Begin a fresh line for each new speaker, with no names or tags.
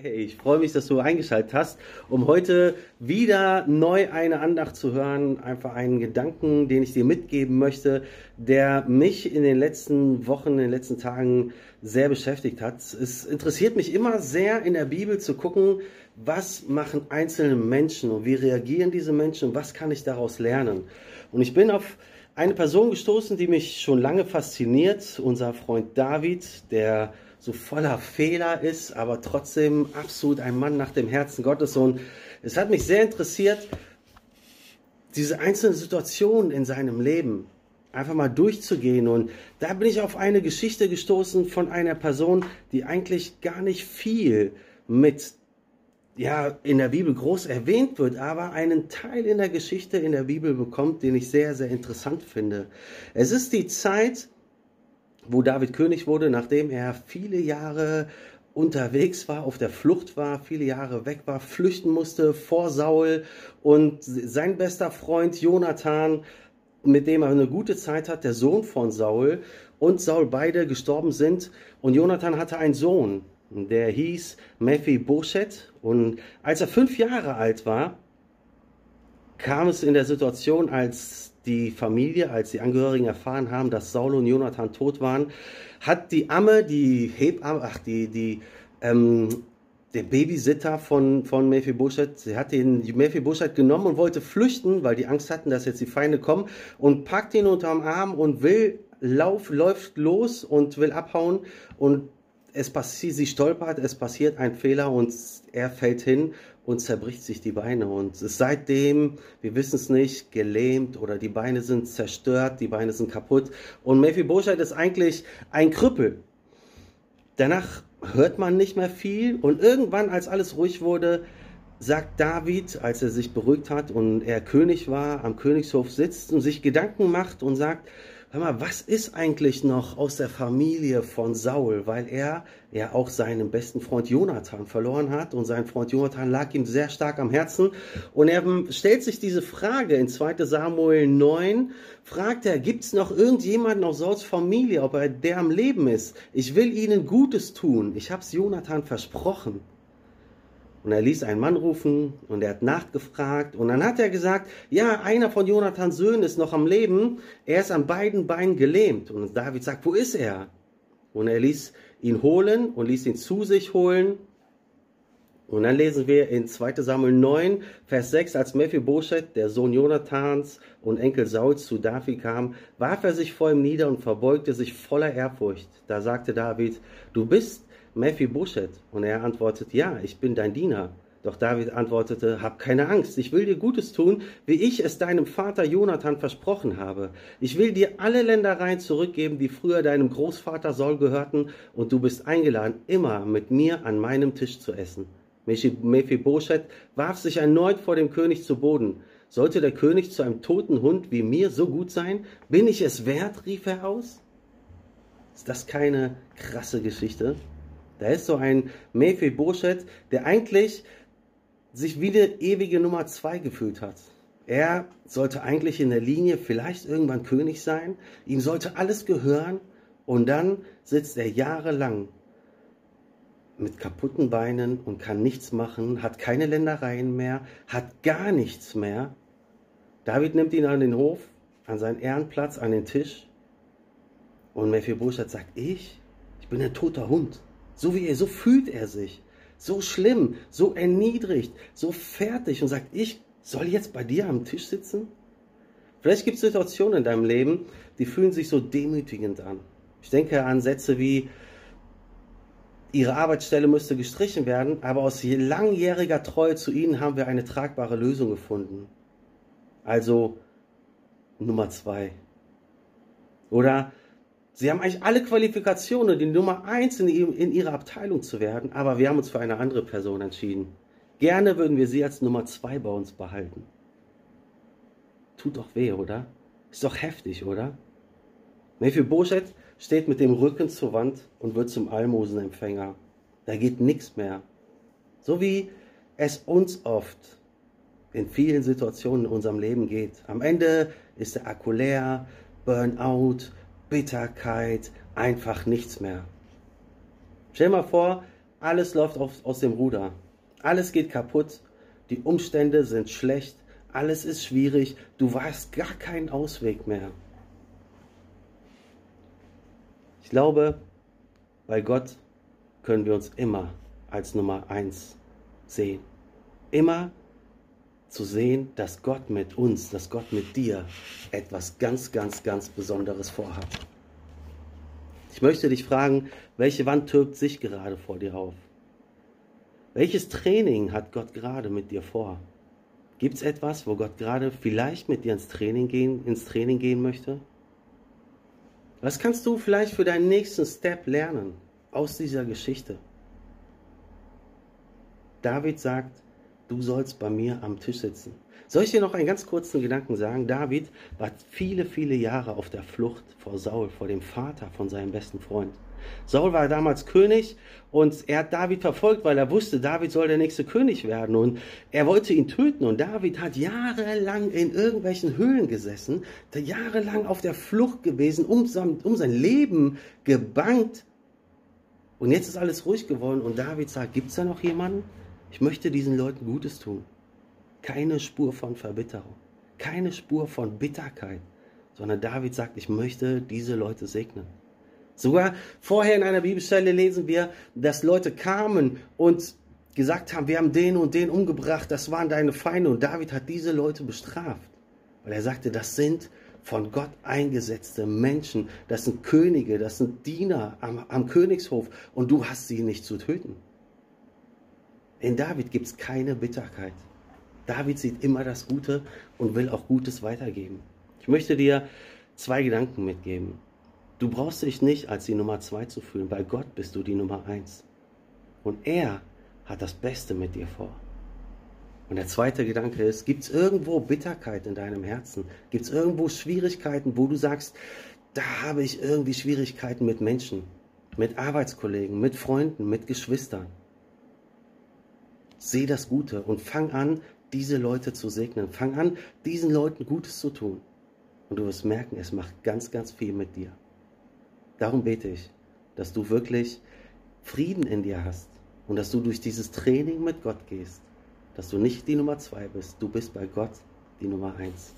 Hey, ich freue mich, dass du eingeschaltet hast, um heute wieder neu eine Andacht zu hören. Einfach einen Gedanken, den ich dir mitgeben möchte, der mich in den letzten Wochen, in den letzten Tagen sehr beschäftigt hat. Es interessiert mich immer sehr in der Bibel zu gucken, was machen einzelne Menschen und wie reagieren diese Menschen und was kann ich daraus lernen. Und ich bin auf eine Person gestoßen, die mich schon lange fasziniert, unser Freund David, der so voller Fehler ist, aber trotzdem absolut ein Mann nach dem Herzen Gottes. Und es hat mich sehr interessiert, diese einzelnen Situationen in seinem Leben einfach mal durchzugehen. Und da bin ich auf eine Geschichte gestoßen von einer Person, die eigentlich gar nicht viel mit ja, in der Bibel groß erwähnt wird, aber einen Teil in der Geschichte in der Bibel bekommt, den ich sehr, sehr interessant finde. Es ist die Zeit, wo David König wurde, nachdem er viele Jahre unterwegs war, auf der Flucht war, viele Jahre weg war, flüchten musste vor Saul und sein bester Freund Jonathan, mit dem er eine gute Zeit hat, der Sohn von Saul und Saul beide gestorben sind und Jonathan hatte einen Sohn, der hieß Mephibosheth und als er fünf Jahre alt war, kam es in der Situation, als die Familie, als die Angehörigen erfahren haben, dass Saul und Jonathan tot waren, hat die Amme, die Hebamme, ach, die, die, ähm, der Babysitter von, von Mephibosheth, sie hat den Mephibosheth genommen und wollte flüchten, weil die Angst hatten, dass jetzt die Feinde kommen und packt ihn unterm Arm und will, lauf, läuft los und will abhauen und es passiert, sie stolpert, es passiert ein Fehler und er fällt hin und zerbricht sich die Beine. Und seitdem, wir wissen es nicht, gelähmt oder die Beine sind zerstört, die Beine sind kaputt. Und Mephibosheth ist eigentlich ein Krüppel. Danach hört man nicht mehr viel und irgendwann, als alles ruhig wurde, sagt David, als er sich beruhigt hat und er König war, am Königshof sitzt und sich Gedanken macht und sagt, hör mal, was ist eigentlich noch aus der Familie von Saul? Weil er ja auch seinen besten Freund Jonathan verloren hat und sein Freund Jonathan lag ihm sehr stark am Herzen. Und er stellt sich diese Frage in 2 Samuel 9, fragt er, gibt es noch irgendjemanden aus Sauls Familie, ob er der am Leben ist? Ich will ihnen Gutes tun. Ich habe es Jonathan versprochen. Und er ließ einen Mann rufen und er hat nachgefragt. Und dann hat er gesagt, ja, einer von Jonathans Söhnen ist noch am Leben. Er ist an beiden Beinen gelähmt. Und David sagt, wo ist er? Und er ließ ihn holen und ließ ihn zu sich holen. Und dann lesen wir in 2 Samuel 9, Vers 6, als Mephibosheth, der Sohn Jonathans und Enkel Sauls, zu David kam, warf er sich vor ihm nieder und verbeugte sich voller Ehrfurcht. Da sagte David, du bist Mephibosheth. Und er antwortet, ja, ich bin dein Diener. Doch David antwortete, hab keine Angst, ich will dir Gutes tun, wie ich es deinem Vater Jonathan versprochen habe. Ich will dir alle Ländereien zurückgeben, die früher deinem Großvater Saul gehörten, und du bist eingeladen, immer mit mir an meinem Tisch zu essen. Mephibosheth warf sich erneut vor dem König zu Boden. Sollte der König zu einem toten Hund wie mir so gut sein? Bin ich es wert? rief er aus. Ist das keine krasse Geschichte? Da ist so ein Mephibosheth, der eigentlich sich wie eine ewige Nummer zwei gefühlt hat. Er sollte eigentlich in der Linie vielleicht irgendwann König sein, ihm sollte alles gehören und dann sitzt er jahrelang mit kaputten Beinen und kann nichts machen, hat keine Ländereien mehr, hat gar nichts mehr. David nimmt ihn an den Hof, an seinen Ehrenplatz, an den Tisch und Mephibosheth sagt, ich, ich bin ein toter Hund. So wie er, so fühlt er sich. So schlimm, so erniedrigt, so fertig und sagt, ich soll jetzt bei dir am Tisch sitzen? Vielleicht gibt es Situationen in deinem Leben, die fühlen sich so demütigend an. Ich denke an Sätze wie, ihre Arbeitsstelle müsste gestrichen werden, aber aus langjähriger Treue zu ihnen haben wir eine tragbare Lösung gefunden. Also Nummer zwei. Oder Sie haben eigentlich alle Qualifikationen, die Nummer eins in, in ihrer Abteilung zu werden, aber wir haben uns für eine andere Person entschieden. Gerne würden wir sie als Nummer zwei bei uns behalten. Tut doch weh, oder? Ist doch heftig, oder? Mephibosheth steht mit dem Rücken zur Wand und wird zum Almosenempfänger. Da geht nichts mehr. So wie es uns oft in vielen Situationen in unserem Leben geht. Am Ende ist der Akku leer, Burnout, Bitterkeit, einfach nichts mehr. Stell dir mal vor, alles läuft auf, aus dem Ruder. Alles geht kaputt. Die Umstände sind schlecht. Alles ist schwierig. Du weißt gar keinen Ausweg mehr. Ich glaube, bei Gott können wir uns immer als Nummer eins sehen. Immer zu sehen, dass Gott mit uns, dass Gott mit dir etwas ganz, ganz, ganz Besonderes vorhat. Ich möchte dich fragen, welche Wand türbt sich gerade vor dir auf? Welches Training hat Gott gerade mit dir vor? Gibt es etwas, wo Gott gerade vielleicht mit dir ins Training gehen, ins Training gehen möchte? Was kannst du vielleicht für deinen nächsten Step lernen aus dieser Geschichte? David sagt, du sollst bei mir am Tisch sitzen. Soll ich dir noch einen ganz kurzen Gedanken sagen? David war viele, viele Jahre auf der Flucht vor Saul, vor dem Vater von seinem besten Freund. Saul war damals König und er hat David verfolgt, weil er wusste, David soll der nächste König werden und er wollte ihn töten und David hat jahrelang in irgendwelchen Höhlen gesessen, jahrelang auf der Flucht gewesen, um sein, um sein Leben gebankt und jetzt ist alles ruhig geworden und David sagt, gibt es da noch jemanden? Ich möchte diesen Leuten Gutes tun. Keine Spur von Verbitterung, keine Spur von Bitterkeit, sondern David sagt, ich möchte diese Leute segnen. Sogar vorher in einer Bibelstelle lesen wir, dass Leute kamen und gesagt haben, wir haben den und den umgebracht, das waren deine Feinde. Und David hat diese Leute bestraft, weil er sagte, das sind von Gott eingesetzte Menschen, das sind Könige, das sind Diener am, am Königshof und du hast sie nicht zu töten. In David gibt es keine Bitterkeit. David sieht immer das Gute und will auch Gutes weitergeben. Ich möchte dir zwei Gedanken mitgeben. Du brauchst dich nicht als die Nummer zwei zu fühlen. Bei Gott bist du die Nummer eins. Und er hat das Beste mit dir vor. Und der zweite Gedanke ist, gibt es irgendwo Bitterkeit in deinem Herzen? Gibt es irgendwo Schwierigkeiten, wo du sagst, da habe ich irgendwie Schwierigkeiten mit Menschen, mit Arbeitskollegen, mit Freunden, mit Geschwistern? Seh das Gute und fang an, diese Leute zu segnen. Fang an, diesen Leuten Gutes zu tun. Und du wirst merken, es macht ganz, ganz viel mit dir. Darum bete ich, dass du wirklich Frieden in dir hast und dass du durch dieses Training mit Gott gehst, dass du nicht die Nummer zwei bist, du bist bei Gott die Nummer eins.